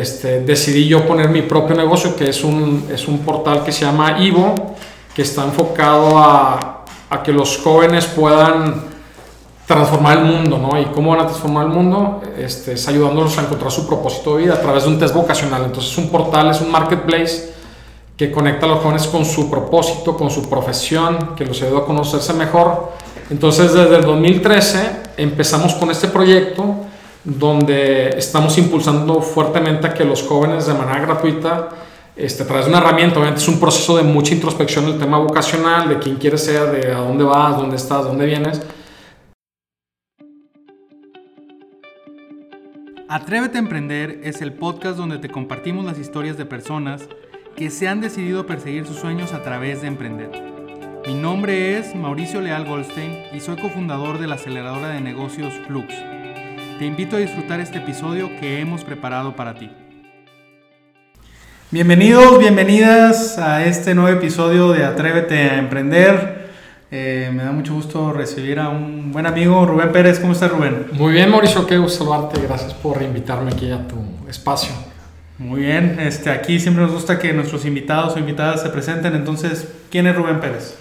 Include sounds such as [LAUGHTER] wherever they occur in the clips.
este, decidí yo poner mi propio negocio, que es un, es un portal que se llama Ivo, que está enfocado a, a que los jóvenes puedan transformar el mundo, ¿no? ¿Y cómo van a transformar el mundo? Este, es ayudándolos a encontrar su propósito de vida a través de un test vocacional. Entonces es un portal, es un marketplace que conecta a los jóvenes con su propósito, con su profesión, que los ayuda a conocerse mejor. Entonces desde el 2013 empezamos con este proyecto donde estamos impulsando fuertemente a que los jóvenes de manera gratuita, este, a través de una herramienta, obviamente es un proceso de mucha introspección el tema vocacional, de quién quieres ser, de a dónde vas, dónde estás, dónde vienes. Atrévete a Emprender es el podcast donde te compartimos las historias de personas que se han decidido perseguir sus sueños a través de emprender. Mi nombre es Mauricio Leal Goldstein y soy cofundador de la aceleradora de negocios Flux. Te invito a disfrutar este episodio que hemos preparado para ti. Bienvenidos, bienvenidas a este nuevo episodio de Atrévete a Emprender. Eh, me da mucho gusto recibir a un buen amigo, Rubén Pérez. ¿Cómo estás, Rubén? Muy bien, Mauricio, qué gusto saludarte. Gracias por invitarme aquí a tu espacio. Muy bien, este, aquí siempre nos gusta que nuestros invitados o invitadas se presenten. Entonces, ¿quién es Rubén Pérez?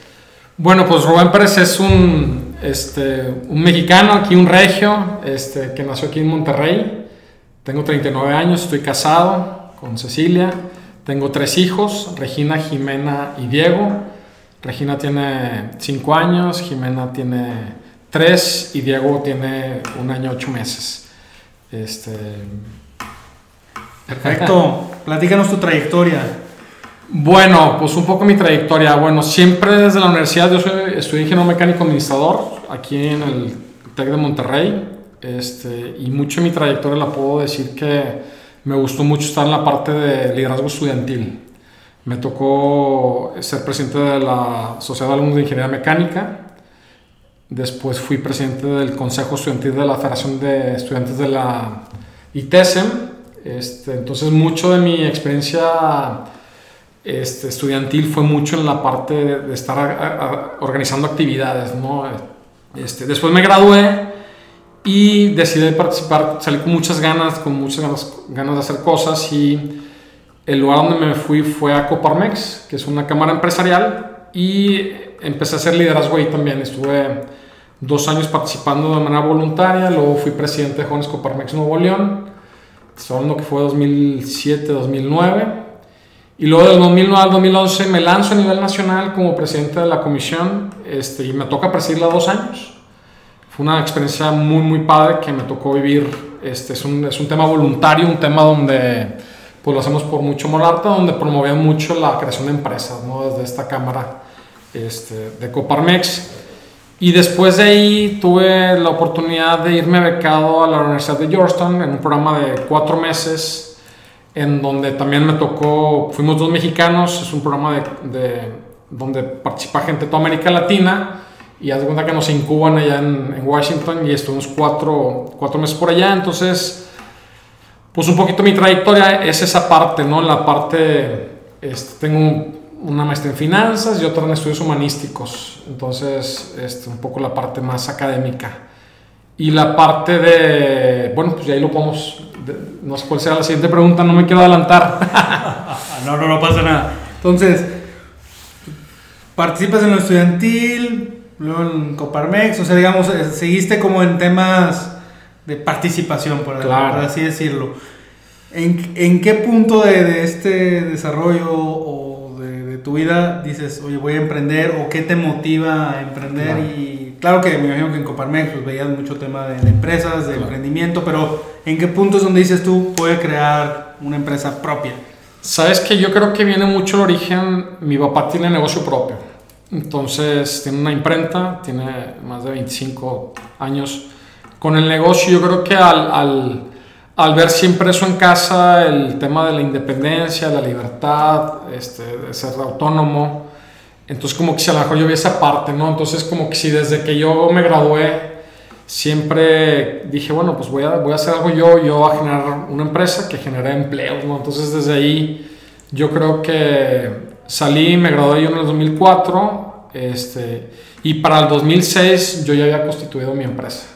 Bueno, pues Rubén Pérez es un, este, un mexicano, aquí un regio, este, que nació aquí en Monterrey. Tengo 39 años, estoy casado con Cecilia. Tengo tres hijos, Regina, Jimena y Diego. Regina tiene 5 años, Jimena tiene 3 y Diego tiene un año 8 meses. Este... Perfecto, [LAUGHS] platícanos tu trayectoria. Bueno, pues un poco mi trayectoria. Bueno, siempre desde la universidad yo soy, estudié ingeniero mecánico administrador aquí en el TEC de Monterrey. Este, y mucho de mi trayectoria la puedo decir que me gustó mucho estar en la parte de liderazgo estudiantil. Me tocó ser presidente de la Sociedad de Alumnos de Ingeniería Mecánica. Después fui presidente del Consejo Estudiantil de la Federación de Estudiantes de la ITESEM. Este, entonces, mucho de mi experiencia este, estudiantil fue mucho en la parte de, estar organizando actividades. ¿no? Este, después me gradué y decidí participar, salí con muchas ganas, con muchas ganas, ganas de hacer cosas y el lugar donde me fui fue a Coparmex, que es una cámara empresarial y empecé a hacer liderazgo ahí también. Estuve dos años participando de manera voluntaria, luego fui presidente de Jóvenes Coparmex Nuevo León, estoy hablando que fue 2007-2009 y luego del 2009 al 2011 me lanzo a nivel nacional como presidente de la comisión este, y me toca presidirla dos años. Fue una experiencia muy, muy padre que me tocó vivir. Este, es, un, es un tema voluntario, un tema donde pues, lo hacemos por mucho Molarta, donde promovía mucho la creación de empresas, ¿no? desde esta cámara este, de Coparmex. Y después de ahí tuve la oportunidad de irme becado a la Universidad de Georgetown en un programa de cuatro meses en donde también me tocó, fuimos dos mexicanos, es un programa de, donde participa gente de toda América Latina y haz de cuenta que nos incuban allá en, Washington y estuvimos cuatro, cuatro, meses por allá, entonces pues un poquito mi trayectoria es esa parte, ¿no? La parte, este, tengo una maestría en finanzas y otra en estudios humanísticos, entonces este, un poco la parte más académica. Y la parte de, bueno, pues ahí lo podemos no sé cuál sea la siguiente pregunta, no me quiero adelantar. [LAUGHS] no, no, no pasa nada. Entonces, participas en lo estudiantil, luego en Coparmex, o sea, digamos, eh, seguiste como en temas de participación, por, así decirlo. ¿En, ¿En, qué punto de, este desarrollo o de, tu vida dices, oye, voy a emprender o qué te motiva a emprender y claro que me imagino que en Coparmex pues, veías mucho tema de, empresas, de emprendimiento, pero ¿en qué puntos donde dices tú puede crear una empresa propia? Sabes que yo creo que viene mucho el origen, mi papá tiene negocio propio, entonces tiene una imprenta, tiene más de 25 años. Con el negocio, yo creo que al, al, al ver siempre eso en casa, el tema de la independencia, la libertad, este, de ser autónomo, entonces como que si a lo mejor yo vi esa parte, ¿no? Entonces como que si desde que yo me gradué siempre dije, bueno, pues voy a, voy a hacer algo yo, yo voy a generar una empresa que genere empleos, ¿no? Entonces desde ahí yo creo que salí, me gradué yo en el 2004, este, y para el 2006 yo ya había constituido mi empresa.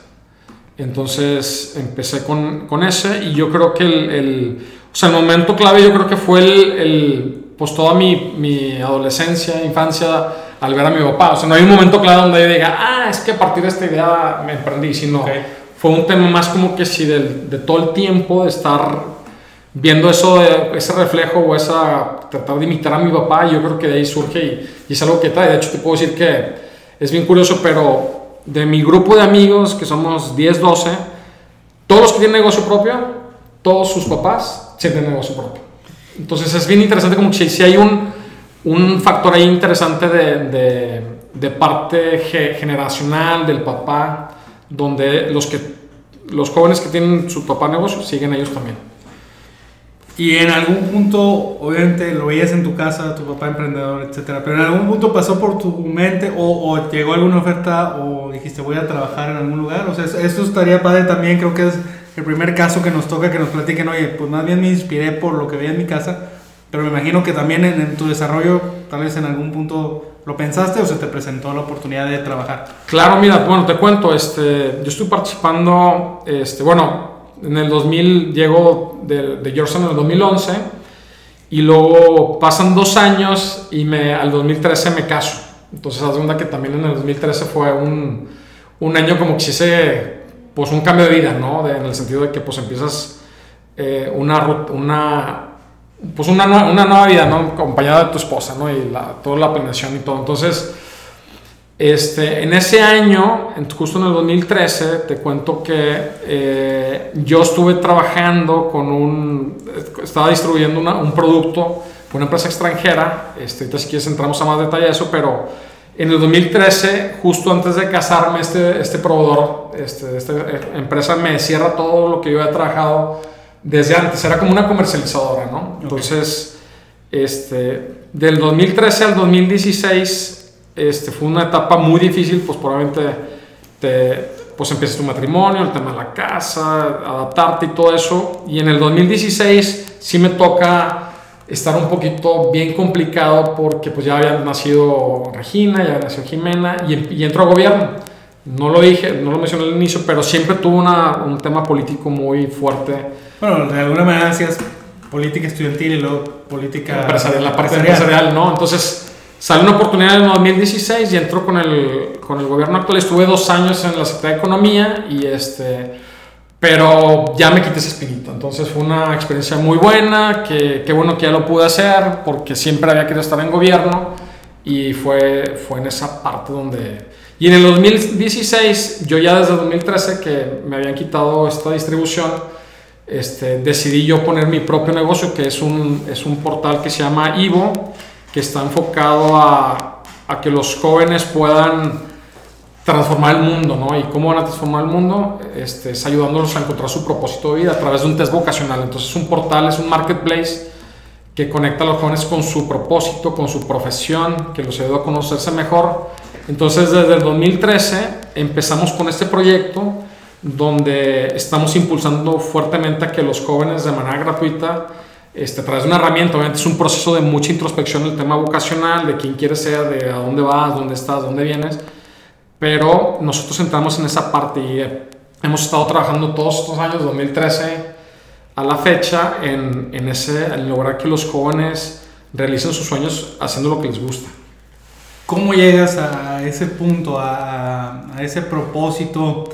Entonces empecé con, con ese y yo creo que el, el O sea, el momento clave yo creo que fue el, el pues toda mi, mi, adolescencia, infancia, al ver a mi papá. O sea, no hay un momento clave donde yo diga, ah, es que a partir de esta idea me emprendí, sino fue un tema más como que si de, de todo el tiempo de estar viendo eso, ese reflejo o esa, tratar de imitar a mi papá, yo creo que de ahí surge y, y es algo que trae. De hecho, te puedo decir que es bien curioso, pero de mi grupo de amigos, que somos 10, 12, todos los que tienen negocio propio, todos sus papás tienen negocio propio. Entonces es bien interesante como que si hay un, un factor ahí interesante de, de, de parte generacional del papá, donde los, que, los jóvenes que tienen su papá negocio siguen ellos también. Y en algún punto, obviamente lo veías en tu casa, tu papá emprendedor, etcétera, pero en algún punto pasó por tu mente o, o, llegó alguna oferta o dijiste voy a trabajar en algún lugar. O sea, eso estaría padre también, creo que es el primer caso que nos toca que nos platiquen, oye, pues más bien me inspiré por lo que veía en mi casa, pero me imagino que también en, en tu desarrollo, tal vez en algún punto lo pensaste o se te presentó la oportunidad de trabajar. Claro, mira, bueno, te cuento, este, yo estoy participando, este, bueno, en el 2000 llego de, de Georgetown en el 2011 y luego pasan dos años y me, al 2013 me caso. Entonces, la segunda que también en el 2013 fue un, un año como que hice pues un cambio de vida, ¿no? En el sentido de que pues empiezas eh, una, una, pues una, una, nueva vida, ¿no? Acompañada de tu esposa, ¿no? Y la, toda la planeación y todo. Entonces, este, en ese año, justo en el 2013, te cuento que eh, yo estuve trabajando con un, estaba distribuyendo una, un producto una empresa extranjera, este, si quieres entramos a más detalle de eso, pero en el 2013, justo antes de casarme, este, este proveedor, este, esta empresa me cierra todo lo que yo había trabajado desde antes, era como una comercializadora, ¿no? Entonces, este, del 2013 al 2016 este, fue una etapa muy difícil, pues probablemente te, pues empiezas tu matrimonio, el tema de la casa, adaptarte y todo eso. Y en el 2016 sí me toca estar un poquito bien complicado porque pues ya había nacido Regina, ya nacido Jimena y, y entro a gobierno. No lo dije, no lo mencioné al inicio, pero siempre tuvo una, un tema político muy fuerte. Bueno, de alguna manera hacías política estudiantil y luego política empresarial, la parte empresarial, ¿no? Entonces Salió una oportunidad en 2016 y entró con el, con el gobierno actual. Estuve dos años en la Secretaría de Economía y este, pero ya me quité ese espinito. Entonces fue una experiencia muy buena, que, qué bueno que ya lo pude hacer porque siempre había querido estar en gobierno y fue, fue en esa parte donde... Y en el 2016, yo ya desde 2013 que me habían quitado esta distribución, este, decidí yo poner mi propio negocio, que es un, es un portal que se llama Ivo que está enfocado a, a, que los jóvenes puedan transformar el mundo, ¿no? ¿Y cómo van a transformar el mundo? Este, es ayudándolos a encontrar su propósito de vida a través de un test vocacional. Entonces es un portal, es un marketplace que conecta a los jóvenes con su propósito, con su profesión, que los ayuda a conocerse mejor. Entonces desde el 2013 empezamos con este proyecto donde estamos impulsando fuertemente a que los jóvenes de manera gratuita este, a través de una herramienta, obviamente es un proceso de mucha introspección el tema vocacional, de quién quieres ser, de a dónde vas, dónde estás, dónde vienes, pero nosotros entramos en esa parte y hemos estado trabajando todos estos años, 2013 a la fecha, en, en, ese, en lograr que los jóvenes realicen sus sueños haciendo lo que les gusta. ¿Cómo llegas a ese punto, a, a ese propósito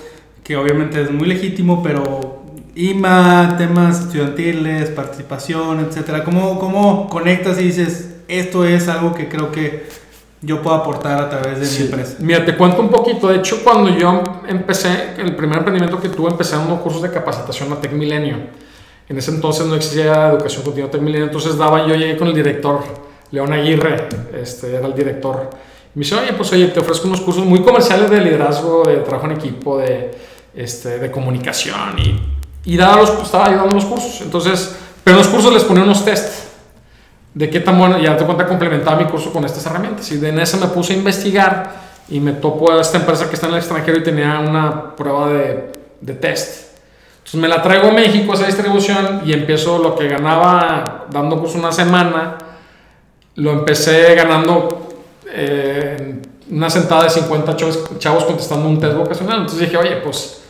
que obviamente es muy legítimo, pero IMA, temas estudiantiles, participación, etcétera. ¿Cómo, ¿Cómo conectas y dices, esto es algo que creo que yo puedo aportar a través de mi empresa? Mira, te cuento un poquito. De hecho, cuando yo empecé, el primer emprendimiento que tuve, empecé unos cursos de capacitación a Tech Milenio. En ese entonces no existía educación continua Tech Milenio, entonces daba, yo llegué con el director, León Aguirre, este, era el director. Y me dice, oye, pues oye, te ofrezco unos cursos muy comerciales de liderazgo, de trabajo en equipo, de, este, de comunicación y y daba los, estaba ayudando los cursos. Entonces, pero en los cursos les ponía unos tests de qué tan bueno, ya te cuenta, complementaba mi curso con estas herramientas. Y en ese me puse a investigar y me topó a esta empresa que está en el extranjero y tenía una prueba de, de test. Entonces me la traigo a México, esa distribución, y empiezo lo que ganaba dando curso una semana, lo empecé ganando eh, una sentada de 50 chavos, contestando un test vocacional. Entonces dije, oye, pues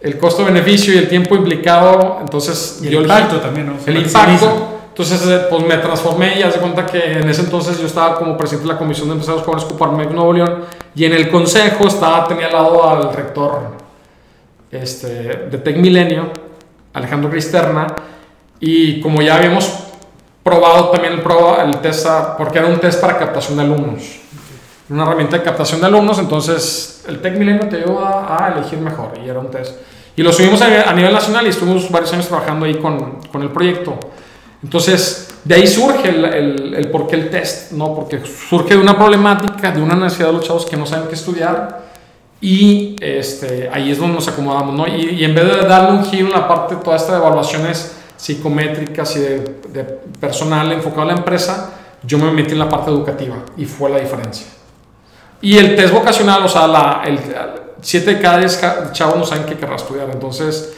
el costo-beneficio y el tiempo implicado, entonces... Y el impacto también, ¿no? El impacto. Entonces, eh, pues me transformé y hace cuenta que en ese entonces yo estaba como presidente de la Comisión de Empresarios Jóvenes Coparmex Nuevo León y en el consejo estaba, tenía al lado al rector este, de Tec Milenio, Alejandro Cristerna, y como ya habíamos probado también el, el test, porque era un test para captación de alumnos, una herramienta de captación de alumnos, entonces el Tec Milenio te ayuda a elegir mejor y era un test. Y lo subimos a, nivel nacional y estuvimos varios años trabajando ahí con, con el proyecto. Entonces, de ahí surge el, el, el, por qué el test, ¿no? Porque surge de una problemática, de una necesidad de los chavos que no saben qué estudiar y este, ahí es donde nos acomodamos, ¿no? Y, y en vez de darle un giro en la parte, toda esta de evaluaciones psicométricas y de, de, personal enfocado a la empresa, yo me metí en la parte educativa y fue la diferencia. Y el test vocacional, o sea, la, el 7 de cada 10 chavos no saben qué querrá estudiar, entonces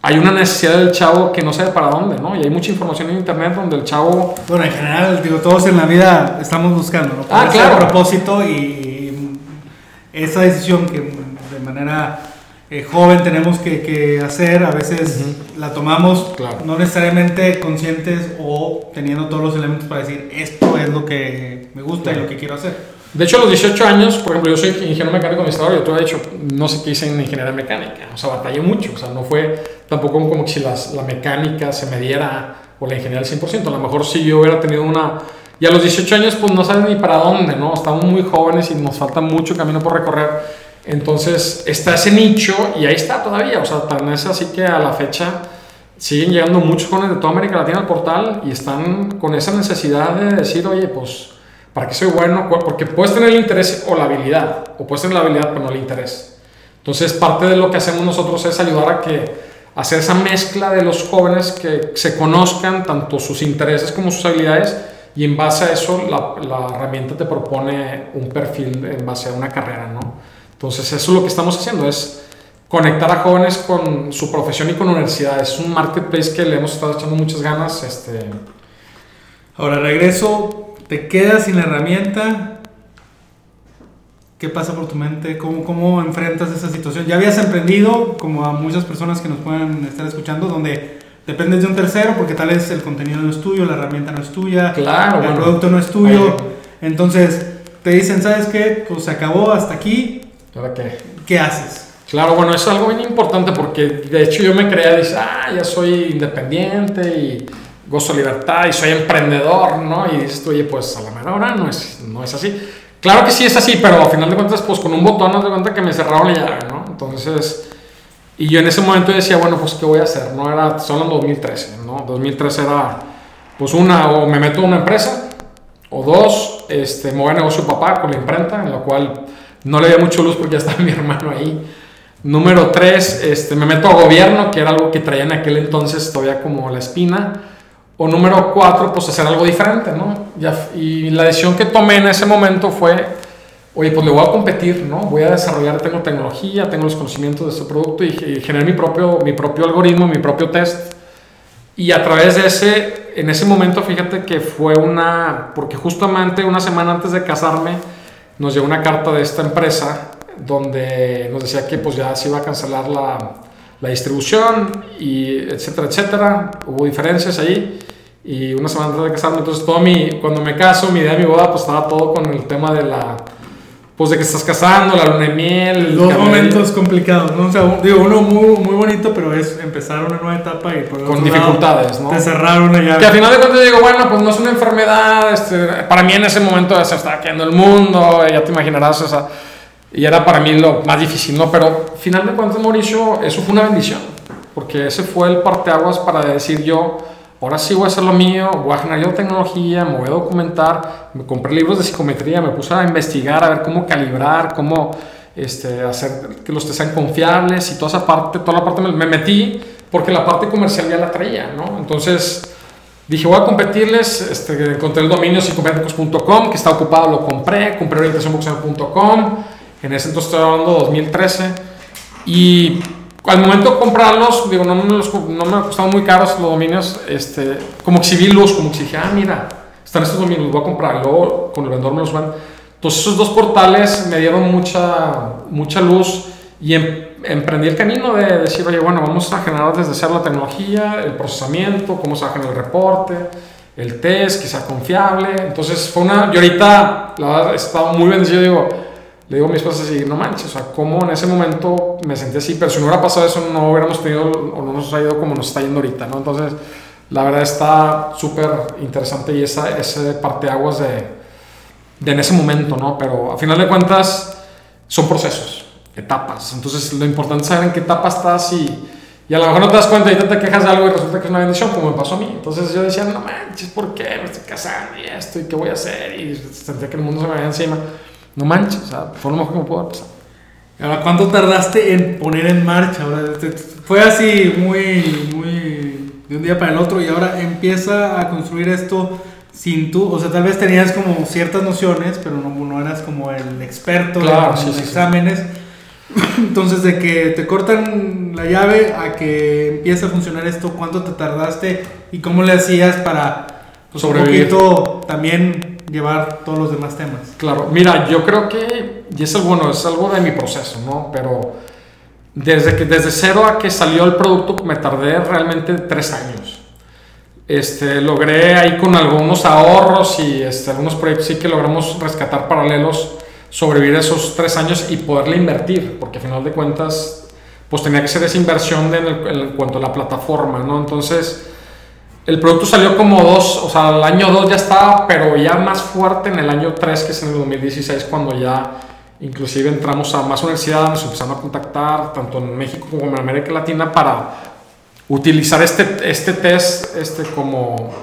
hay una necesidad del chavo que no sabe para dónde, ¿no? Y hay mucha información en internet donde el chavo... Bueno, en general, digo, todos en la vida estamos buscando, ¿no? Ah, claro. propósito y esa decisión que de manera eh, joven tenemos que, que, hacer, a veces la tomamos no necesariamente conscientes o teniendo todos los elementos para decir, esto es lo que me gusta y lo que quiero hacer. De hecho, a los 18 años, por ejemplo, yo soy ingeniero mecánico administrador, yo te he dicho, no sé qué hice en ingeniería mecánica, o sea, batallé mucho, o sea, no fue tampoco como que si las, la mecánica se me diera o la ingeniería al 100%, a lo mejor si yo hubiera tenido una... Y a los 18 años, pues no sabes ni para dónde, ¿no? Estamos muy jóvenes y nos falta mucho camino por recorrer. Entonces, está ese nicho y ahí está todavía, o sea, tan es así que a la fecha siguen llegando muchos jóvenes de toda América Latina al portal y están con esa necesidad de decir, oye, pues ¿Para qué soy bueno? Porque puedes tener el interés o la habilidad, o puedes tener la habilidad pero no el interés. Entonces, parte de lo que hacemos nosotros es ayudar a que hacer esa mezcla de los jóvenes que se conozcan tanto sus intereses como sus habilidades y en base a eso la, la herramienta te propone un perfil en base a una carrera, ¿no? Entonces, eso es lo que estamos haciendo, es conectar a jóvenes con su profesión y con universidades. Es un marketplace que le hemos estado echando muchas ganas. Este... Ahora regreso te quedas sin la herramienta, ¿qué pasa por tu mente? ¿Cómo, ¿Cómo enfrentas esa situación? Ya habías emprendido, como a muchas personas que nos pueden estar escuchando, donde dependes de un tercero porque tal vez el contenido no es tuyo, la herramienta no es tuya, claro, el producto no es tuyo. Entonces te dicen, ¿sabes qué? Pues se acabó hasta aquí. ¿Ahora qué? ¿Qué haces? Claro, bueno, es algo bien importante porque de hecho yo me creía, dice, ah, ya soy independiente y gozo libertad y soy emprendedor, ¿no? Y dices oye, pues a la mera hora no es, no es así. Claro que sí es así, pero al final de cuentas, pues con un botón, no de cuenta que me cerraron la llave, ¿no? Entonces, y yo en ese momento decía, bueno, pues ¿qué voy a hacer? No era, solo en 2013, ¿no? 2013 era, pues una, o me meto a una empresa, o dos, este, a negocio papá con la imprenta, en la cual no le dio mucho luz porque ya estaba [LAUGHS] mi hermano ahí. Número tres, este, me meto a gobierno, que era algo que traía en aquel entonces todavía como la espina. O número cuatro, pues hacer algo diferente, ¿no? Y la decisión que tomé en ese momento fue, oye, pues le voy a competir, ¿no? Voy a desarrollar, tengo tecnología, tengo los conocimientos de este producto y, y generar mi propio, mi propio algoritmo, mi propio test. Y a través de ese, en ese momento, fíjate que fue una, porque justamente una semana antes de casarme, nos llegó una carta de esta empresa donde nos decía que pues ya se iba a cancelar la, la distribución y etcétera, etcétera. Hubo diferencias ahí y una semana antes de casarme, entonces todo mi, cuando me caso, mi idea de mi boda, pues estaba todo con el tema de la, pues de que estás casando, la luna de miel. Dos momentos complicados, ¿no? O sea, digo, uno muy, muy bonito, pero es empezar una nueva etapa y por Con dificultades, ¿no? Te cerraron allá. Que al final de cuentas digo, bueno, pues no es una enfermedad, este, para mí en ese momento se estaba quedando el mundo, ya te imaginarás, o sea y era para mí lo más difícil, ¿no? Pero final de cuentas, Mauricio, eso fue una bendición, porque ese fue el parteaguas para decir yo, ahora sí voy a hacer lo mío, voy a generar yo tecnología, me voy a documentar, me compré libros de psicometría, me puse a investigar, a ver cómo calibrar, cómo este, hacer que los test sean confiables y toda esa parte, toda la parte me, me metí porque la parte comercial ya la traía, ¿no? Entonces dije, voy a competirles, este, encontré el dominio psicométricos.com, que está ocupado, lo compré, compré orientacionboxeo.com, en ese entonces estoy hablando de 2013. Y al momento de comprarlos, digo, no me, los, no me costaban muy caros los dominios, este, como exhibí luz, como que dije, ah, mira, están estos dominios, los voy a comprar. Luego con el vendedor me los van. Entonces esos dos portales me dieron mucha, mucha luz Y em, emprendí el camino de decir, oye, bueno, vamos a generar desde cero la tecnología, el procesamiento, cómo se va a generar el reporte, el test, que sea confiable. Entonces fue una, yo ahorita, la verdad, he estado muy bendecido, digo, le digo a mi esposa así, no manches, o sea, cómo en ese momento me sentí así, pero si no hubiera pasado eso, no hubiéramos tenido o no nos ha ido como nos está yendo ahorita, ¿no? Entonces, la verdad está súper interesante y esa, ese parteaguas de, de en ese momento, ¿no? Pero a final de cuentas, son procesos, etapas. Entonces, lo importante es saber en qué etapa estás y, y a lo mejor no te das cuenta y te quejas de algo y resulta que es una bendición, como me pasó a mí. Entonces, yo decía, no manches, ¿por qué me estoy casando y esto y qué voy a hacer? Y sentía que el mundo se me venía encima no manches, o sea, fue lo mejor que me pudo pasar. Ahora, ¿cuánto tardaste en poner en marcha? Ahora, fue así muy, muy de un día para el otro y ahora empieza a construir esto sin tú, o sea, tal vez tenías como ciertas nociones, pero no, no eras como el experto claro, en los exámenes. [CLEARS THROAT] Entonces, de que te cortan la llave a que empiece a funcionar esto, ¿cuánto te tardaste y cómo le hacías para pues, sobrevivir? Un poquito también llevar todos los demás temas. Claro, mira, yo creo que, y es bueno, es algo de mi proceso, ¿no? Pero desde, que, desde cero a que salió el producto me tardé realmente tres años. Este, logré ahí con algunos ahorros y este, algunos proyectos sí que logramos rescatar paralelos, sobrevivir esos tres años y poderle invertir, porque al final de cuentas, pues tenía que ser esa inversión en, en cuanto a la plataforma, ¿no? Entonces, el producto salió como dos, o sea, el año 2 ya estaba, pero ya más fuerte en el año 3, que es en el 2016, cuando ya inclusive entramos a más universidades, nos empezaron a contactar, tanto en México como en América Latina, para utilizar este, este test este, como,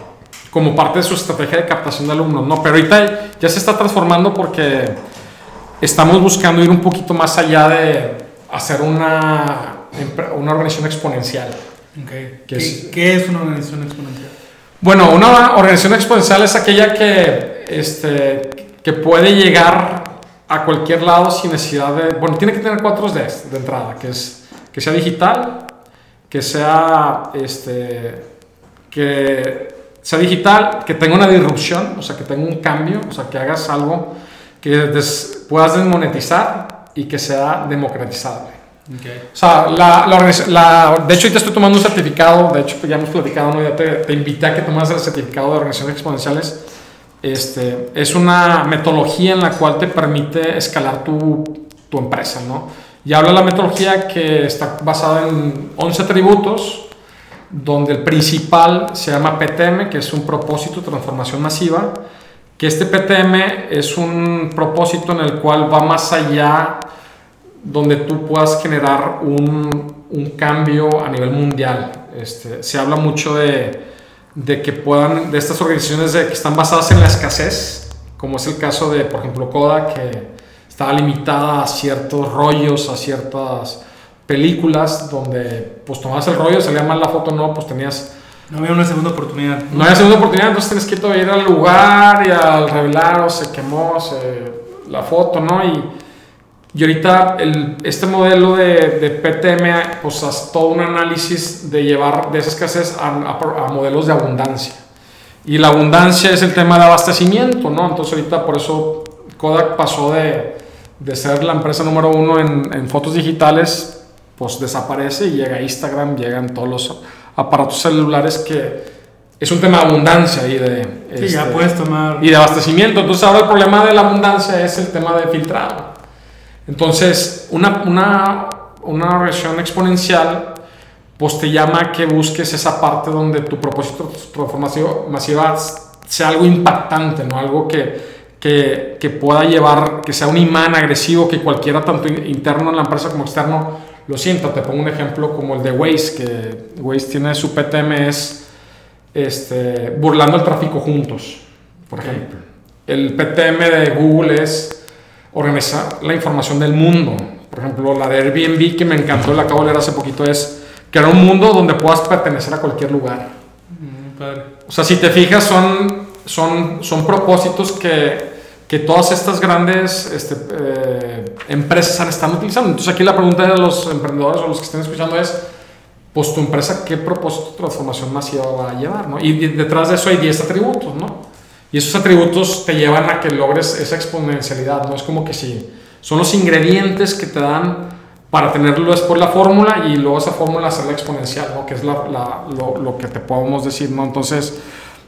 como parte de su estrategia de captación de alumnos. No, pero ahorita ya se está transformando porque estamos buscando ir un poquito más allá de hacer una, una organización exponencial. Okay. ¿Qué, es, ¿Qué, es, una organización exponencial? Bueno, una organización exponencial es aquella que, este, que puede llegar a cualquier lado sin necesidad de... Bueno, tiene que tener cuatro de, de entrada, que es que sea digital, que sea, este, que sea digital, que tenga una disrupción, o sea, que tenga un cambio, o sea, que hagas algo que puedas desmonetizar y que sea democratizable. O sea, la, la, de hecho, ahorita estoy tomando un certificado, de hecho, ya hemos platicado, ¿no? ya te, te, invité a que tomas el certificado de organizaciones exponenciales. Este, es una metodología en la cual te permite escalar tu, tu empresa, ¿no? Y habla la metodología que está basada en 11 atributos, donde el principal se llama PTM, que es un propósito, transformación masiva, que este PTM es un propósito en el cual va más allá donde tú puedas generar un, un cambio a nivel mundial. Este, se habla mucho de, de, que puedan, de estas organizaciones de, que están basadas en la escasez, como es el caso de, por ejemplo, Kodak, que estaba limitada a ciertos rollos, a ciertas películas, donde pues tomabas el rollo, salía mal la foto, no, pues tenías... No había una segunda oportunidad. No había segunda oportunidad, entonces tienes que ir al lugar y al revelar o se quemó la foto, ¿no? Y, y ahorita el, este modelo de, de, PTM, pues hace todo un análisis de llevar de esa escasez a, a, modelos de abundancia. Y la abundancia es el tema de abastecimiento, ¿no? Entonces ahorita por eso Kodak pasó de, de ser la empresa número uno en, en, fotos digitales, pues desaparece y llega Instagram, llegan todos los aparatos celulares que es un tema de abundancia y de, sí, ya este, puedes tomar. y de abastecimiento. Entonces ahora el problema de la abundancia es el tema de filtrado. Entonces, una, una, una reacción exponencial pues te llama a que busques esa parte donde tu propósito transformación masiva sea algo impactante, ¿no? Algo que, que, que, pueda llevar, que sea un imán agresivo, que cualquiera, tanto interno en la empresa como externo, lo sienta. Te pongo un ejemplo como el de Waze, que Waze tiene su PTM, es este, burlando el tráfico juntos, por ejemplo. El PTM de Google es organizar la información del mundo. Por ejemplo, la de Airbnb que me encantó, la acabo de leer hace poquito, es era un mundo donde puedas pertenecer a cualquier lugar. Mm, o sea, si te fijas, son, son, son propósitos que, que todas estas grandes este, eh, empresas han estado utilizando. Entonces aquí la pregunta de los emprendedores o los que estén escuchando es, pues tu empresa, ¿qué propósito de transformación masiva va a llevar? ¿no? Y detrás de eso hay 10 atributos, ¿no? Y esos atributos te llevan a que logres esa exponencialidad, ¿no? Es como que si son los ingredientes que te dan para tenerlo después la fórmula y luego esa fórmula hacerla exponencial, ¿no? Que es la, lo, lo, que te podemos decir, ¿no? Entonces...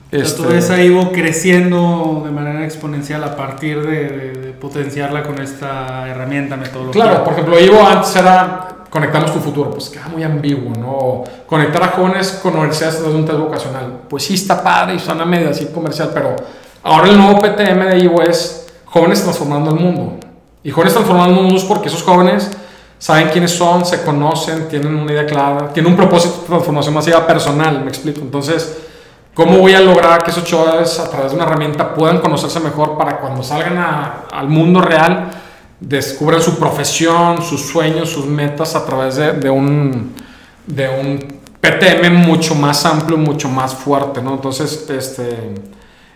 Este... tú ves ahí creciendo de manera exponencial a partir de, potenciarla con esta herramienta, metodología. Claro, por ejemplo, Ivo antes era conectamos tu futuro, pues queda muy ambiguo, ¿no? Conectar a jóvenes con universidades desde un test vocacional, pues sí está padre y suena medio así comercial, pero ahora el nuevo PTM de Ivo es jóvenes transformando el mundo. Y jóvenes transformando el mundo es porque esos jóvenes saben quiénes son, se conocen, tienen una idea clara, tienen un propósito de transformación masiva personal, me explico. Entonces, ¿cómo voy a lograr que esos chavales a través de una herramienta puedan conocerse mejor para cuando salgan al mundo real descubran su profesión, sus sueños, sus metas a través de, un, de un PTM mucho más amplio, mucho más fuerte, ¿no? Entonces, este,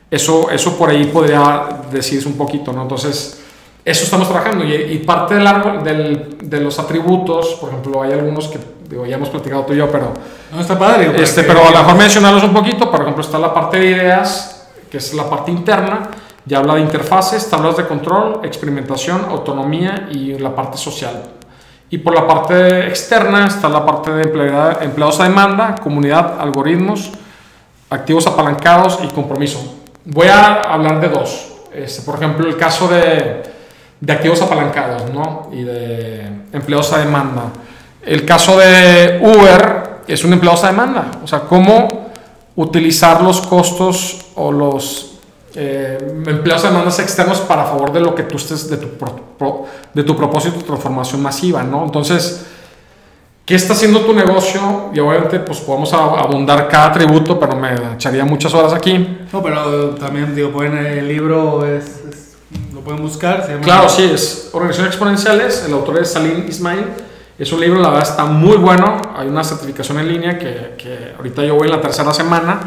eso, eso por ahí podría decirse un poquito, ¿no? Entonces, eso estamos trabajando y, parte del, de los atributos, por ejemplo, hay algunos que digo, ya hemos platicado tú y yo, pero... No está padre. Este, pero a lo mejor mencionarlos un poquito, por ejemplo, está la parte de ideas, que es la parte interna, ya habla de interfaces, tablas de control, experimentación, autonomía y la parte social. Y por la parte externa está la parte de empleados a demanda, comunidad, algoritmos, activos apalancados y compromiso. Voy a hablar de dos. Este, por ejemplo, el caso de de activos apalancados ¿no? y de empleados a demanda. El caso de Uber es un empleado a demanda, o sea, cómo utilizar los costos o los eh, a demandas externos para favor de lo que tú estés, de tu, de tu propósito de transformación masiva, ¿no? Entonces, ¿qué está haciendo tu negocio? Y obviamente, pues podemos abundar cada atributo, pero me echaría muchas horas aquí. No, pero también, digo, pues en el libro es pueden buscar. claro, sí, es Organizaciones Exponenciales. El autor es Salim Ismail. Es un libro, la verdad, está muy bueno. Hay una certificación en línea que, que ahorita yo voy en la tercera semana.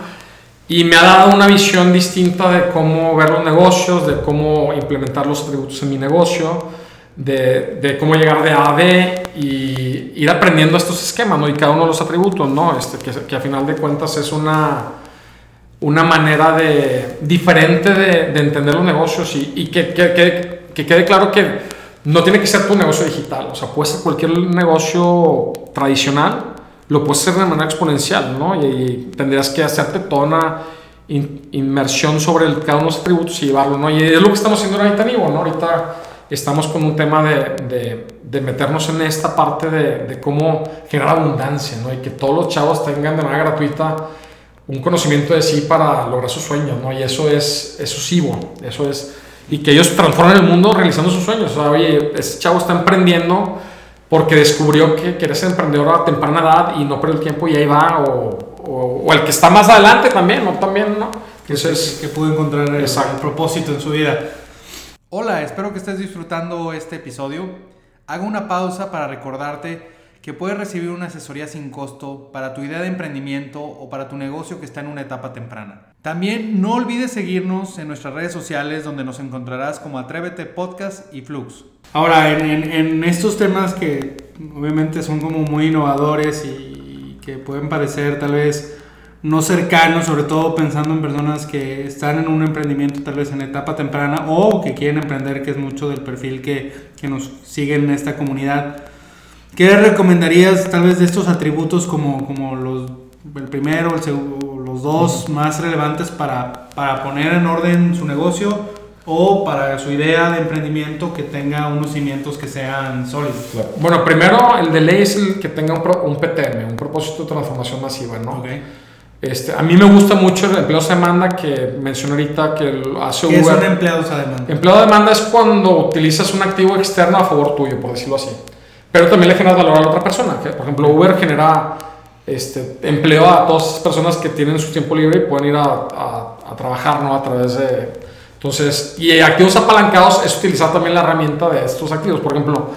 Y me ha dado una visión distinta de cómo ver los negocios, de cómo implementar los atributos en mi negocio, de, de cómo llegar de A a B y ir aprendiendo estos esquemas, ¿no? Y cada uno de los atributos, ¿no? Este, que, que a final de cuentas es una una manera de, diferente de, de entender los negocios y, y que, que, que, quede claro que no tiene que ser tu negocio digital, o sea, puede ser cualquier negocio tradicional, lo puedes hacer de manera exponencial, ¿no? Y, tendrías que hacerte toda una inmersión sobre el, cada uno de los atributos y llevarlo, ¿no? Y es lo que estamos haciendo ahorita en Ivo, ¿no? Ahorita estamos con un tema de, de, de meternos en esta parte de, de, cómo generar abundancia, ¿no? Y que todos los chavos tengan de manera gratuita un conocimiento de sí para lograr sus sueños, ¿no? Y eso es, eso es eso es, y que ellos transformen el mundo realizando sus sueños. O sea, oye, ese chavo está emprendiendo porque descubrió que quiere ser emprendedor a temprana edad y no perder el tiempo y ahí va, o, o, el que está más adelante también, ¿no? También, ¿no? Entonces, que, que pudo encontrar el, el propósito en su vida. Hola, espero que estés disfrutando este episodio. Hago una pausa para recordarte que puedes recibir una asesoría sin costo para tu idea de emprendimiento o para tu negocio que está en una etapa temprana. También no olvides seguirnos en nuestras redes sociales donde nos encontrarás como Atrévete Podcast y Flux. Ahora, en, estos temas que obviamente son como muy innovadores y que pueden parecer tal vez no cercanos, sobre todo pensando en personas que están en un emprendimiento tal vez en etapa temprana o que quieren emprender, que es mucho del perfil que, que nos siguen en esta comunidad. ¿Qué recomendarías tal vez de estos atributos como, como los, el primero, el segundo, los dos más relevantes para, para poner en orden su negocio o para su idea de emprendimiento que tenga unos cimientos que sean sólidos? Bueno, primero el de ley es el que tenga un, un PTM, un propósito de transformación masiva, ¿no? Este, a mí me gusta mucho el empleo de demanda que mencioné ahorita que hace ¿Qué Uber. es un empleado de demanda? Empleo de demanda es cuando utilizas un activo externo a favor tuyo, por decirlo así pero también le generas valor a la otra persona. por ejemplo, Uber genera este, empleo a todas esas personas que tienen su tiempo libre y pueden ir a, a, trabajar ¿no? a través de... Entonces, y activos apalancados es utilizar también la herramienta de estos activos. Por ejemplo,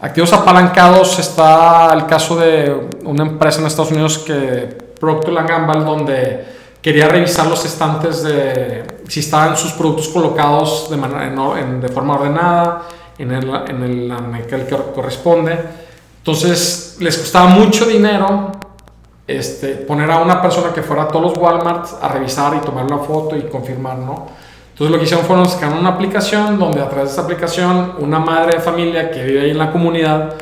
activos apalancados está el caso de una empresa en Estados Unidos que Procter Gamble donde quería revisar los estantes de si estaban sus productos colocados de, manera, de forma ordenada en el, en el que corresponde. Entonces les costaba mucho dinero este, poner a una persona que fuera a todos los Walmart a revisar y tomar una foto y confirmar, ¿no? Entonces lo que hicieron fueron sacar una aplicación donde a través de esa aplicación una madre de familia que vive ahí en la comunidad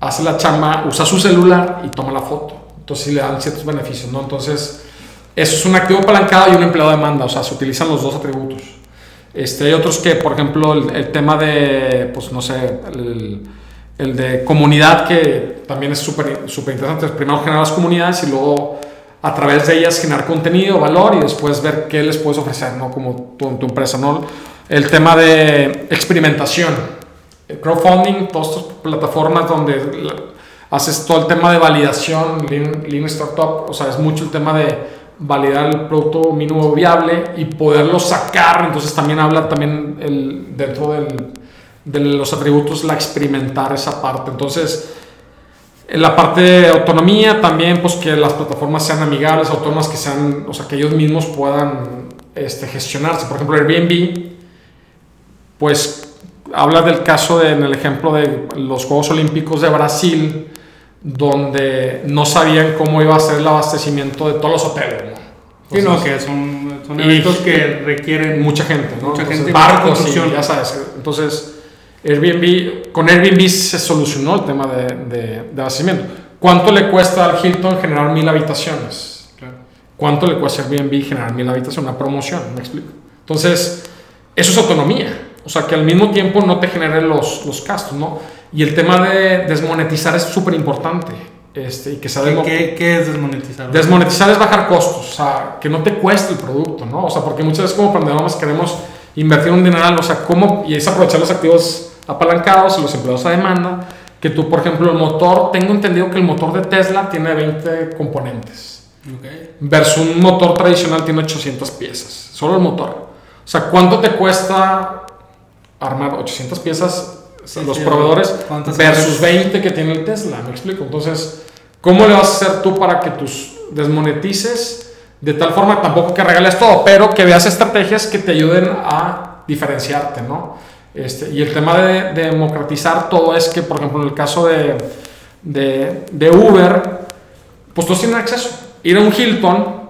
hace la chamba, usa su celular y toma la foto. Entonces sí le dan ciertos beneficios, ¿no? Entonces, eso es un activo apalancado y un empleado de demanda, o sea, se utilizan los dos atributos. Este, hay otros que, por ejemplo, el, tema de, pues no sé, el, el de comunidad, que también es súper interesante. Primero generar las comunidades y luego a través de ellas generar contenido, valor y después ver qué les puedes ofrecer, ¿no? Como tu, tu empresa, ¿no? El tema de experimentación, el crowdfunding, todas estas plataformas donde haces todo el tema de validación, Lean, Startup, o sea, es mucho el tema de validar el producto mínimo viable y poderlo sacar, entonces también habla también el, dentro del, de los atributos la experimentar esa parte, entonces en la parte de autonomía también, pues que las plataformas sean amigables, autónomas, que sean, o sea, que ellos mismos puedan este, gestionarse. Por ejemplo, Airbnb, pues habla del caso de, en el ejemplo de los Juegos Olímpicos de Brasil, donde no sabían cómo iba a ser el abastecimiento de todos los hoteles. ¿no? no, que son, son eventos que requieren mucha gente, ¿no? Mucha gente barcos y ya sabes. Entonces, Airbnb, con Airbnb se solucionó el tema de, de, de abastecimiento. ¿Cuánto le cuesta al Hilton generar mil habitaciones? ¿Cuánto le cuesta a Airbnb generar mil habitaciones? Una promoción, me explico. Entonces, eso es autonomía. O sea, que al mismo tiempo no te genere los, los gastos, ¿no? Y el tema de desmonetizar es súper importante. Este, y que ¿Qué, ¿Qué, es desmonetizar? Desmonetizar es bajar costos, o sea, que no te cueste el producto, ¿no? O sea, porque muchas veces como emprendedores queremos invertir un dineral, o sea, cómo, y es aprovechar los activos apalancados, los empleados a demanda, que tú, por ejemplo, el motor, tengo entendido que el motor de Tesla tiene 20 componentes, okay. versus un motor tradicional tiene 800 piezas, solo el motor. O sea, ¿cuánto te cuesta armar 800 piezas los proveedores versus 20 que tiene el Tesla? ¿Me explico? Entonces, ¿cómo le vas a hacer tú para que tus desmonetices de tal forma tampoco que regales todo, pero que veas estrategias que te ayuden a diferenciarte, ¿no? Este, y el tema de, democratizar todo es que, por ejemplo, en el caso de, de, Uber, pues todos tienen acceso. Ir a un Hilton,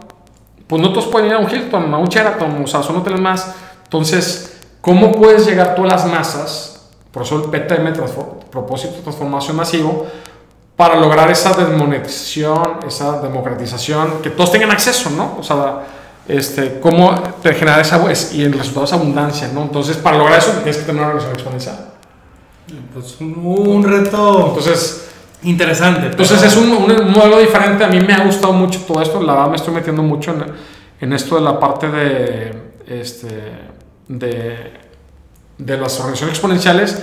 pues no todos pueden ir a un Hilton, a un Sheraton, o sea, son hoteles más. Entonces, ¿cómo puedes llegar tú a las masas? Por eso el PTM, propósito de transformación masivo, para lograr esa desmonetización, esa democratización, que todos tengan acceso, ¿no? O sea, este, cómo te genera esa, y el resultado es abundancia, ¿no? Entonces, para lograr eso tienes que tener una relación exponencial. Pues un, reto entonces, interesante. Entonces es un, un, modelo diferente. A mí me ha gustado mucho todo esto. La verdad me estoy metiendo mucho en, en esto de la parte de, este, de, de las organizaciones exponenciales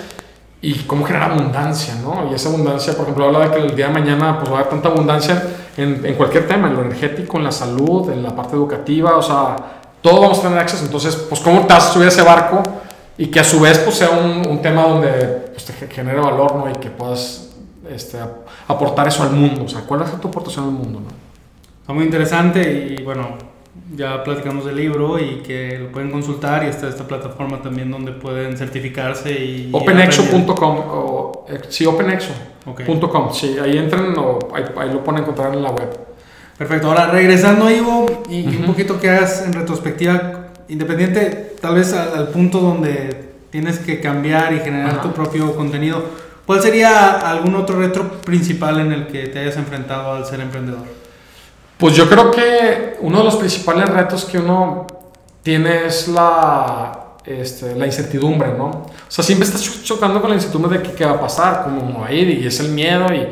y cómo generar abundancia, ¿no? Y esa abundancia, por ejemplo, habla de que el día de mañana pues, va a haber tanta abundancia en, en, cualquier tema, en lo energético, en la salud, en la parte educativa, o sea, todo vamos a tener acceso. Entonces, pues, ¿cómo te vas a subir a ese barco y que a su vez pues, sea un, un tema donde pues, te genere valor, ¿no? Y que puedas este, aportar eso al mundo, o sea, ¿cuál es tu aportación al mundo, ¿no? Está muy interesante y bueno, ya platicamos del libro y que lo pueden consultar y está esta plataforma también donde pueden certificarse y... Openexo.com o sí, openexo.com, sí, ahí entran o ahí, lo pueden encontrar en la web. Perfecto, ahora regresando Ivo y, un poquito que hagas en retrospectiva, independiente tal vez al, punto donde tienes que cambiar y generar tu propio contenido, ¿cuál sería algún otro reto principal en el que te hayas enfrentado al ser emprendedor? Pues yo creo que uno de los principales retos que uno tiene es la, este, la incertidumbre, ¿no? O sea, siempre estás chocando con la incertidumbre de qué, va a pasar, cómo va a ir, y es el miedo y,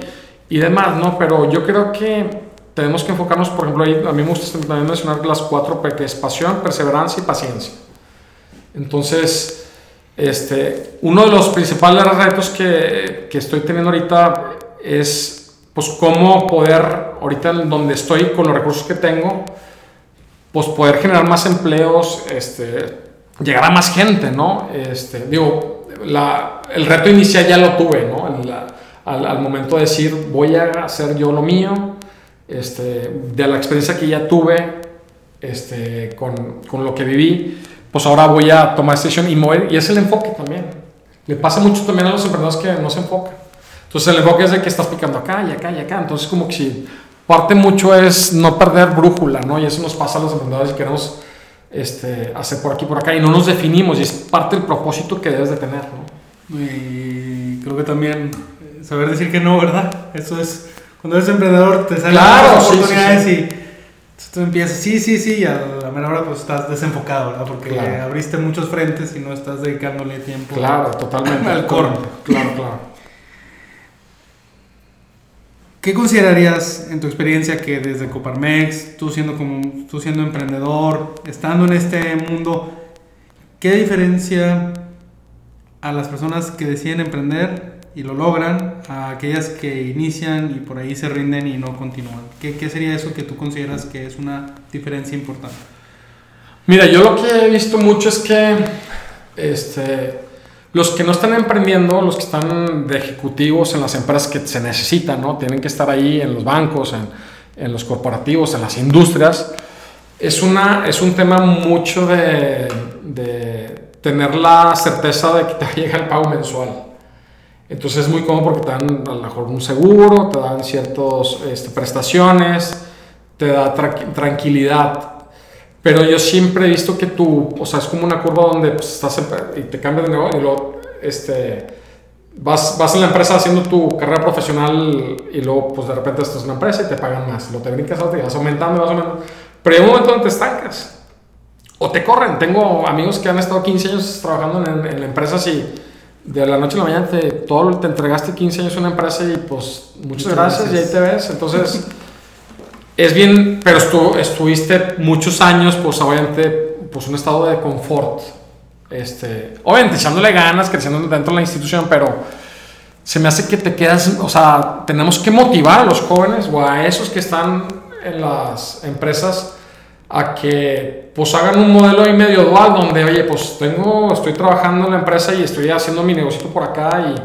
y demás, ¿no? Pero yo creo que tenemos que enfocarnos, por ejemplo, ahí, a mí me gusta también mencionar las cuatro P, que es pasión, perseverancia y paciencia. Entonces, este, uno de los principales retos que, que estoy teniendo ahorita es pues cómo poder, ahorita donde estoy con los recursos que tengo, pues poder generar más empleos, este, llegar a más gente, ¿no? Este, digo, la, el reto inicial ya lo tuve, ¿no? al, al, momento de decir, voy a hacer yo lo mío, este, de la experiencia que ya tuve, este, con, con lo que viví, pues ahora voy a tomar decisión y mover, y es el enfoque también. Le pasa mucho también a los emprendedores que no se enfocan. Entonces el enfoque es de que estás picando acá y acá y acá. Entonces como que si parte mucho es no perder brújula, ¿no? Y eso nos pasa a los emprendedores y queremos este, hacer por aquí por acá y no nos definimos y es parte del propósito que debes de tener, ¿no? Y creo que también saber decir que no, ¿verdad? Eso es, cuando eres emprendedor te salen las oportunidades y tú empiezas, sí, sí, sí, y a la mera hora pues estás desenfocado, ¿verdad? Porque abriste muchos frentes y no estás dedicándole tiempo. Claro, totalmente. [LAUGHS] Al corto. Claro, claro. ¿Qué considerarías en tu experiencia que desde Coparmex, tú siendo, como, tú siendo emprendedor, estando en este mundo, qué diferencia a las personas que deciden emprender y lo logran a aquellas que inician y por ahí se rinden y no continúan? ¿Qué, qué sería eso que tú consideras que es una diferencia importante? Mira, yo lo que he visto mucho es que este, los que no están emprendiendo, los que están de ejecutivos en las empresas que se necesitan, ¿no? Tienen que estar ahí en los bancos, en, en los corporativos, en las industrias. Es, una, es un tema mucho de, de tener la certeza de que te [LAUGHS] llega el pago mensual. Entonces es muy cómodo porque te dan a lo mejor un seguro, te dan ciertas este, prestaciones, te da tranquilidad pero yo siempre he visto que tú, o sea, es como una curva donde pues, estás y te cambias de negocio y luego este, vas, vas en la empresa haciendo tu carrera profesional y luego pues de repente estás en una empresa y te pagan más. Lo te brincas, te vas aumentando, vas aumentando. Pero hay un momento donde te estancas. O te corren. Tengo amigos que han estado 15 años trabajando en, en la empresa y de la noche a la mañana te, todo, te entregaste 15 años en una empresa y pues muchas, gracias, y ahí te ves. Entonces... [LAUGHS] es bien, pero estuviste muchos años, pues obviamente, pues un estado de confort. Este, obviamente echándole ganas, creciendo dentro de la institución, pero se me hace que te quedas, o sea, tenemos que motivar a los jóvenes o a esos que están en las empresas a que pues hagan un modelo ahí medio dual donde, oye, pues tengo, estoy trabajando en la empresa y estoy haciendo mi negocio por acá y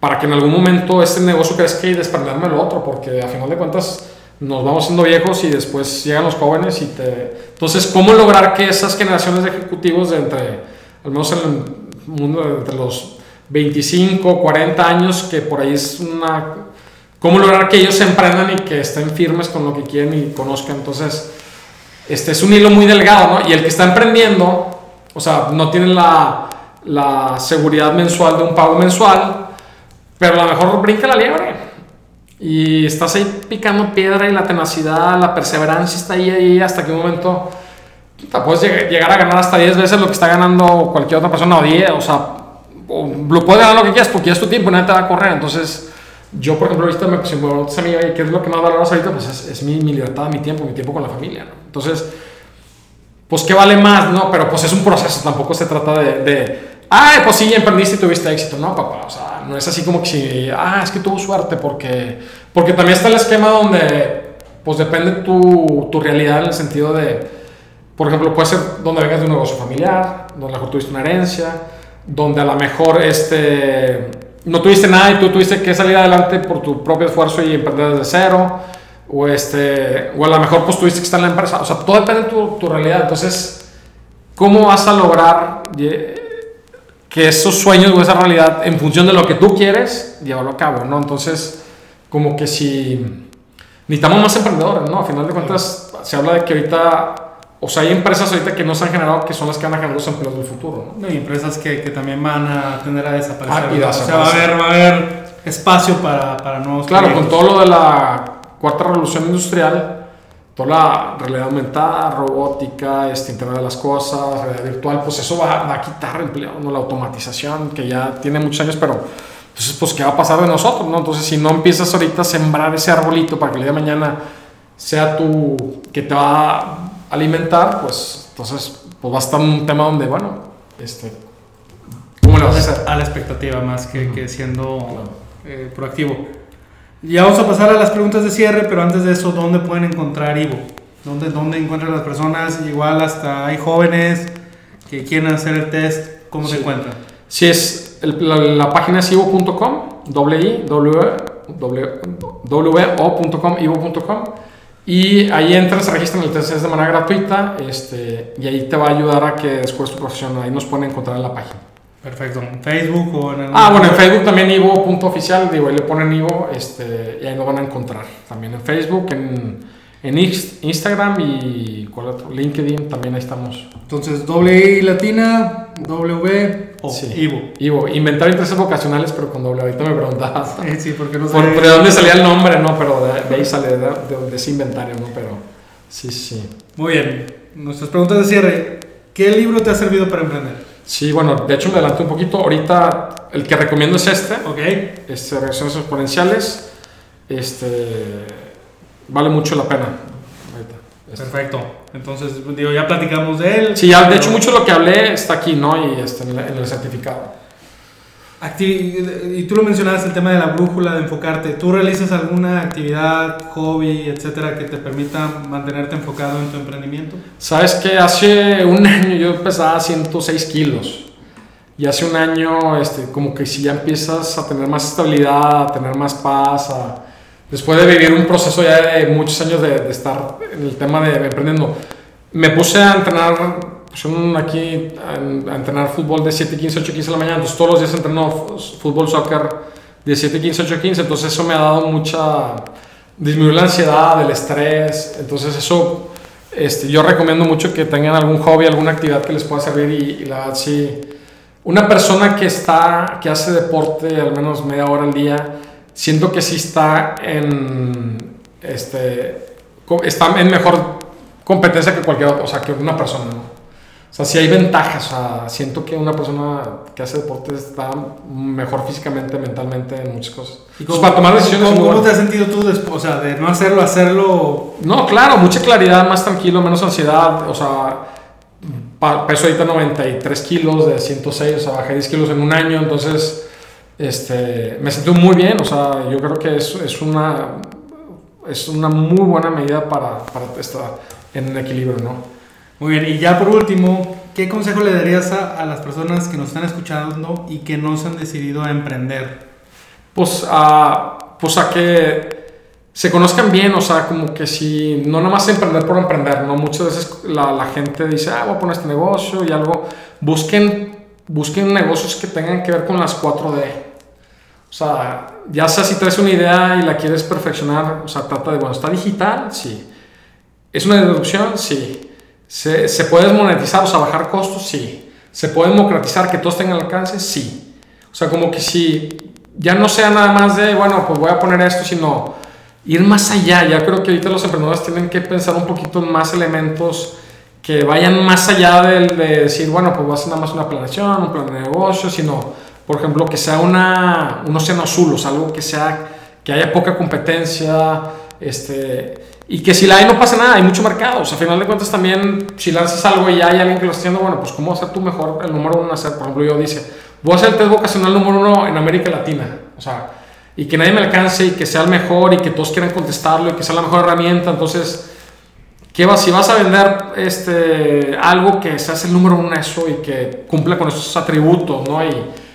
para que en algún momento este negocio crezca y desprenderme del otro, porque a final de cuentas nos vamos siendo viejos y después llegan los jóvenes y te... Entonces, ¿cómo lograr que esas generaciones de ejecutivos de entre, al menos en el mundo de entre los 25, 40 años, que por ahí es una... ¿Cómo lograr que ellos emprendan y que estén firmes con lo que quieren y conozcan? Entonces, este es un hilo muy delgado, ¿no? Y el que está emprendiendo, o sea, no tiene la, la seguridad mensual de un pago mensual, pero a lo mejor brinca la liebre y estás ahí picando piedra y la tenacidad, la perseverancia está ahí, ahí hasta que un momento te puedes llegar a ganar hasta 10 veces lo que está ganando cualquier otra persona o 10, o sea, lo puedes ganar lo que quieras porque es tu tiempo nadie te va a correr. Entonces, yo, por ejemplo, ahorita me pues, a mí, ¿qué es lo que más valoras ahorita? Pues es, es mi, mi, libertad, mi tiempo, mi tiempo con la familia, ¿no? Entonces, pues, ¿qué vale más, no? Pero pues es un proceso, tampoco se trata de, de ah, pues sí, emprendiste y tuviste éxito. No, papá, o sea, no es así como que si, ah, es que tuvo suerte, porque, porque también está el esquema donde, pues depende tu, tu realidad en el sentido de, por ejemplo, puede ser donde vengas de un negocio familiar, donde a lo mejor tuviste una herencia, donde a lo mejor este, no tuviste nada y tú tuviste que salir adelante por tu propio esfuerzo y emprender desde cero, o, este, o a lo mejor pues tuviste que estar en la empresa, o sea, todo depende de tu, tu realidad. Entonces, ¿cómo vas a lograr que esos sueños o esa realidad, en función de lo que tú quieres, llevarlo a cabo, ¿no? Entonces, como que si necesitamos más emprendedores, ¿no? A final de cuentas, se habla de que ahorita, o sea, hay empresas ahorita que no se han generado, que son las que van a generar los empleos del futuro, ¿no? Hay empresas que, que también van a tender a desaparecer. Ah, o sea, va a haber, va a haber espacio para, para nuevos Claro, con todo lo de la cuarta revolución industrial, toda la realidad aumentada, robótica, este, Internet de las cosas, realidad virtual, pues eso va, a quitar empleo, ¿no? La automatización, que ya tiene muchos años, pero entonces, pues, ¿qué va a pasar de nosotros, no? Entonces, si no empiezas ahorita a sembrar ese arbolito para que el día de mañana sea tu, que te va a alimentar, pues, entonces, pues va a estar un tema donde, bueno, este, ¿cómo le vas a hacer? A la expectativa más que, que siendo eh, proactivo. Ya vamos a pasar a las preguntas de cierre, pero antes de eso, ¿dónde pueden encontrar Ivo? ¿Dónde, dónde encuentran las personas? Igual hasta hay jóvenes que quieren hacer el test, ¿cómo se encuentran? Sí, es la, página es ivo.com, w o.com, ivo.com. Y ahí entras, registran el test de manera gratuita este, y ahí te va a ayudar a que después tu profesión, ahí nos pueden encontrar en la página. Perfecto. ¿En Facebook o en el... Ah, bueno, en Facebook también Ivo.oficial, digo, ahí le ponen Ivo este, y ahí nos van a encontrar. También en Facebook, en, en Instagram y ¿cuál otro? LinkedIn, también ahí estamos. Entonces, doble I latina, W o Sí. Ivo. Ivo. Inventario de intereses vocacionales, pero con doble. Ahorita me preguntabas. [LAUGHS] Eh, sí, porque no sé. Por, ¿De dónde salía el nombre? No, pero de, de ahí sale, de, de- de ese inventario, ¿no? Pero sí, sí. Muy bien. Nuestras preguntas de cierre. ¿Qué libro te ha servido para emprender? Sí, bueno, de hecho me adelanté un poquito. Ahorita el que recomiendo es este. Ok. este, reacciones exponenciales. Este, vale mucho la pena. Ahorita. Este. Perfecto. Entonces, digo, ya platicamos de él. Sí, ya, de hecho mucho de lo que hablé está aquí, ¿no? Y en, la- en el certificado. Y tú lo mencionabas, el tema de la brújula, de enfocarte. ¿Tú realizas alguna actividad, hobby, etcétera, que te permita mantenerte enfocado en tu emprendimiento? Sabes que hace un [LAUGHS] año yo pesaba 106 kilos. Y hace un año, este, como que si ya empiezas a tener más estabilidad, a tener más paz, a- después de vivir un proceso ya de muchos años de, de estar en el tema de emprendiendo, me puse a entrenar, pues aquí, a, entrenar fútbol de 7, 15, 8, 15 de la mañana. Entonces todos los días entreno fútbol, soccer de 7, 15, 8, 15. Entonces eso me ha dado mucha, disminuir la ansiedad, el estrés. Entonces eso este, yo recomiendo mucho que tengan algún hobby, alguna actividad que les pueda servir y, y la verdad sí. Una persona que está, que hace deporte al menos media hora al día, siento que sí está en, este, está en mejor competencia que cualquier otra, o sea, que una persona, ¿no? O sea, sí hay ventajas, o sea, siento que una persona que hace deporte está mejor físicamente, mentalmente, en muchas cosas. ¿Y Pues para tomar decisiones ¿Cómo, cómo te has sentido tú después? O sea, de no hacerlo, hacerlo. No, claro, mucha claridad, más tranquilo, menos ansiedad. O sea, peso ahorita 93 kilos de 106, o sea, bajé 10 kilos en un año. Entonces, este, me siento muy bien. O sea, yo creo que es, es, una, es una muy buena medida para, para estar en equilibrio, ¿no? Muy bien, y ya por último, ¿qué consejo le darías a, a las personas que nos están escuchando y que no se han decidido a emprender? Pues a, pues a que se conozcan bien, o sea, como que si no nada más emprender por emprender, ¿no? Muchas veces la, la gente dice, ah, voy a poner este negocio y algo. Busquen, busquen negocios que tengan que ver con las 4D. O sea, ya sea si traes una idea y la quieres perfeccionar, o sea, trata de, bueno, ¿está digital? Sí. ¿Es una deducción? Sí. ¿Se, ¿Se puede monetizar, o sea, bajar costos? Sí. ¿Se puede democratizar, que todos tengan alcance? Sí. O sea, como que si ya no sea nada más de, bueno, pues voy a poner esto, sino ir más allá. Ya creo que ahorita los emprendedores tienen que pensar un poquito en más elementos que vayan más allá del de decir, bueno, pues voy a hacer nada más una planeación, un plan de negocio, sino, por ejemplo, que sea una, un océano azul, o algo que sea, que haya poca competencia, este, y que si la hay no pasa nada, hay mucho mercado, o sea, a final de cuentas también, si lanzas algo y ya hay alguien que lo está haciendo, bueno, pues cómo hacer tú mejor el número uno, hacer, por ejemplo, yo dice, voy a hacer el test vocacional número uno en América Latina, o sea, y que nadie me alcance y que sea el mejor y que todos quieran contestarlo y que sea la mejor herramienta, entonces... ¿Qué vas? Si vas a vender este, algo que seas el número uno en eso y que cumpla con esos atributos, ¿no? Y,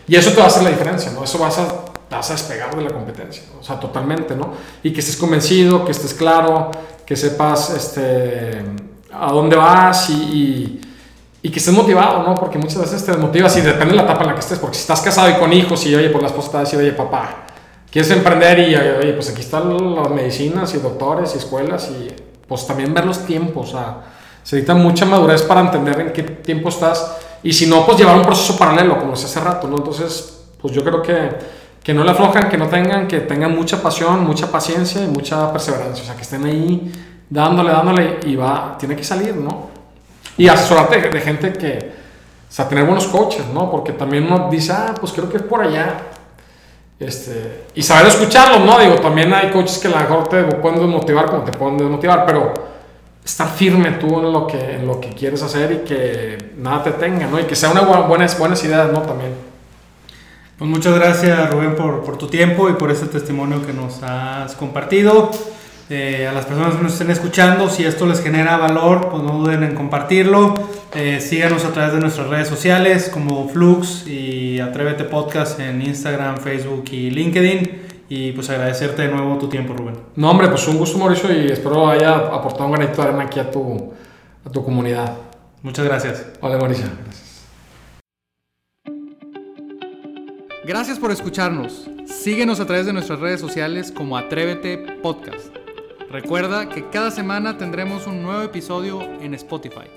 y eso te va a hacer la diferencia, ¿no? Eso vas a, te vas a despegar de la competencia, o sea, totalmente, ¿no? Y que estés convencido, que estés claro, que sepas este, a dónde vas y, y, y que estés motivado, ¿no? Porque muchas veces te desmotivas y depende de la etapa en la que estés, porque si estás casado y con hijos y, oye, por la esposa te oye, papá, quieres emprender y, oye, pues aquí están las medicinas y doctores y escuelas y pues también ver los tiempos, o sea, se necesita mucha madurez para entender en qué tiempo estás y si no, pues llevar un proceso paralelo, como se hace rato, ¿no? Entonces, pues yo creo que, que no le aflojan, que no tengan, que tengan mucha pasión, mucha paciencia y mucha perseverancia, o sea, que estén ahí dándole, dándole y va, tiene que salir, ¿no? Y asesorarte de, gente que, o sea, tener buenos coaches, ¿no? Porque también uno dice, ah, pues creo que es por allá, este, y saber escucharlos, ¿no? Digo, también hay coaches que a lo mejor te pueden desmotivar como te pueden desmotivar, pero estar firme tú en lo que, en lo que quieres hacer y que nada te tenga, ¿no? Y que sea una bu- buenas, buenas ideas, ¿no? También. Pues muchas gracias Rubén por, por tu tiempo y por este testimonio que nos has compartido. Eh, a las personas que nos estén escuchando, si esto les genera valor, pues no duden en compartirlo. Eh, síganos a través de nuestras redes sociales como Flux y Atrévete Podcast en Instagram, Facebook y LinkedIn. Y pues agradecerte de nuevo tu tiempo, Rubén. No, hombre, pues un gusto, Mauricio, y espero haya aportado un granito de arena aquí a tu, a tu comunidad. Muchas gracias. Vale, Mauricio. Gracias. Gracias por escucharnos. Síguenos a través de nuestras redes sociales como Atrévete Podcast. Recuerda que cada semana tendremos un nuevo episodio en Spotify.